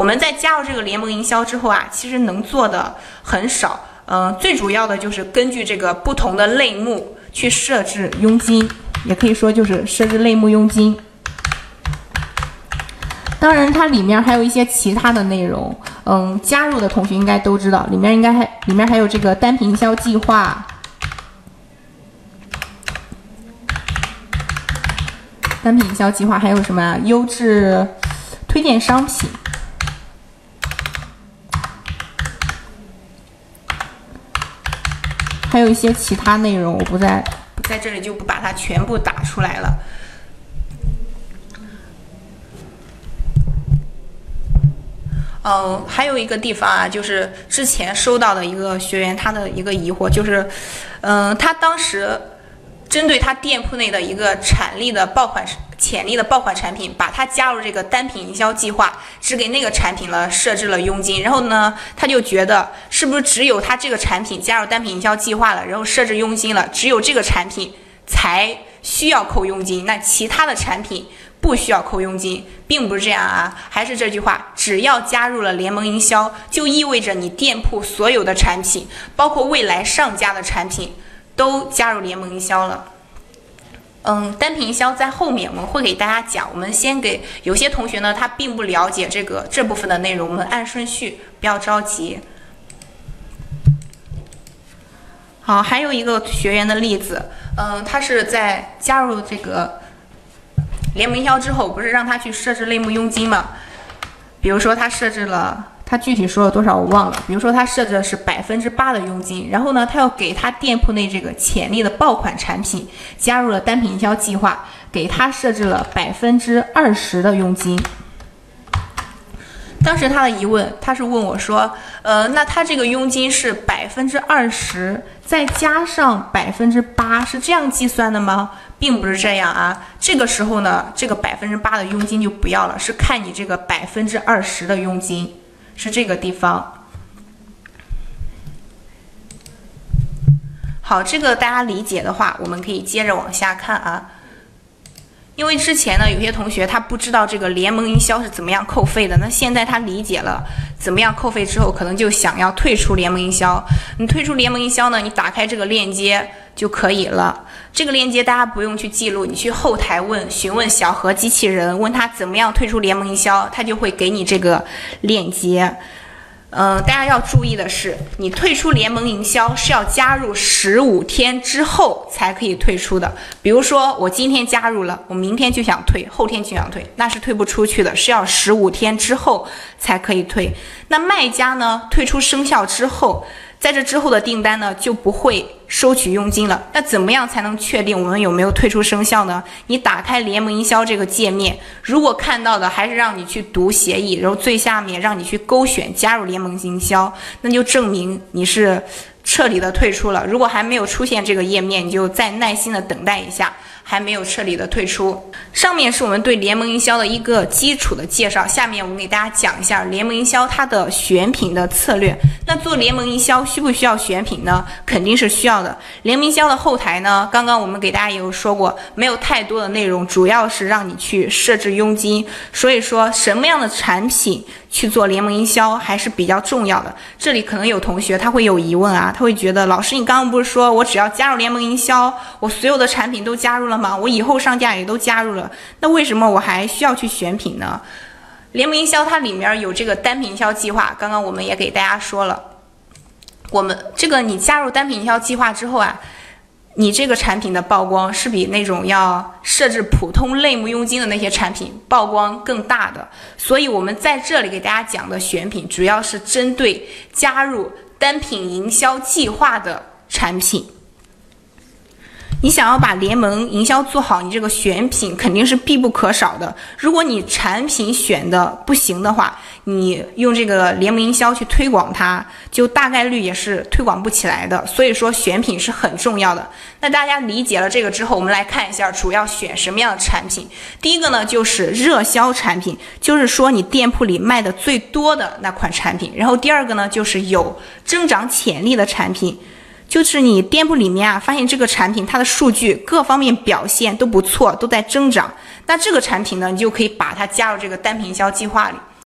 我们在加入这个联盟营销之后啊，其实能做的很少。嗯，最主要的就是根据这个不同的类目去设置佣金，也可以说就是设置类目佣金。当然，它里面还有一些其他的内容。嗯，加入的同学应该都知道，里面应该还里面还有这个单品营销计划。单品营销计划还有什么优质推荐商品，还有一些其他内容，我不在在这里就不把它全部打出来了。嗯，还有一个地方啊，就是之前收到的一个学员他的一个疑惑，就是，嗯，他当时。针对他店铺内的一个产力的爆款、潜力的爆款产品，把它加入这个单品营销计划，只给那个产品了设置了佣金。然后呢，他就觉得是不是只有他这个产品加入单品营销计划了，然后设置佣金了，只有这个产品才需要扣佣金，那其他的产品不需要扣佣金，并不是这样啊。还是这句话，只要加入了联盟营销，就意味着你店铺所有的产品，包括未来上架的产品。都加入联盟营销了，嗯，单品营销在后面我们会给大家讲。我们先给有些同学呢，他并不了解这个这部分的内容，我们按顺序，不要着急。好，还有一个学员的例子，嗯，他是在加入这个联盟营销之后，不是让他去设置类目佣金吗？比如说他设置了。他具体说了多少我忘了，比如说他设置的是百分之八的佣金，然后呢，他要给他店铺内这个潜力的爆款产品加入了单品营销计划，给他设置了百分之二十的佣金。当时他的疑问，他是问我说，呃，那他这个佣金是百分之二十再加上百分之八，是这样计算的吗？并不是这样啊，这个时候呢，这个百分之八的佣金就不要了，是看你这个百分之二十的佣金。是这个地方，好，这个大家理解的话，我们可以接着往下看啊。因为之前呢，有些同学他不知道这个联盟营销是怎么样扣费的，那现在他理解了怎么样扣费之后，可能就想要退出联盟营销。你退出联盟营销呢，你打开这个链接就可以了。这个链接大家不用去记录，你去后台问询问小何机器人，问他怎么样退出联盟营销，他就会给你这个链接。嗯，大家要注意的是，你退出联盟营销是要加入十五天之后才可以退出的。比如说，我今天加入了，我明天就想退，后天就想退，那是退不出去的，是要十五天之后才可以退。那卖家呢，退出生效之后。在这之后的订单呢，就不会收取佣金了。那怎么样才能确定我们有没有退出生效呢？你打开联盟营销这个界面，如果看到的还是让你去读协议，然后最下面让你去勾选加入联盟营销，那就证明你是彻底的退出了。如果还没有出现这个页面，你就再耐心的等待一下。还没有彻底的退出。上面是我们对联盟营销的一个基础的介绍，下面我们给大家讲一下联盟营销它的选品的策略。那做联盟营销需不需要选品呢？肯定是需要的。联盟营销的后台呢，刚刚我们给大家也有说过，没有太多的内容，主要是让你去设置佣金。所以说，什么样的产品？去做联盟营销还是比较重要的。这里可能有同学他会有疑问啊，他会觉得老师，你刚刚不是说我只要加入联盟营销，我所有的产品都加入了吗？我以后上架也都加入了，那为什么我还需要去选品呢？联盟营销它里面有这个单品营销计划，刚刚我们也给大家说了，我们这个你加入单品营销计划之后啊。你这个产品的曝光是比那种要设置普通类目佣金的那些产品曝光更大的，所以我们在这里给大家讲的选品，主要是针对加入单品营销计划的产品。你想要把联盟营销做好，你这个选品肯定是必不可少的。如果你产品选的不行的话，你用这个联盟营销去推广它，就大概率也是推广不起来的。所以说选品是很重要的。那大家理解了这个之后，我们来看一下主要选什么样的产品。第一个呢，就是热销产品，就是说你店铺里卖的最多的那款产品。然后第二个呢，就是有增长潜力的产品。就是你店铺里面啊，发现这个产品它的数据各方面表现都不错，都在增长。那这个产品呢，你就可以把它加入这个单品营销计划里。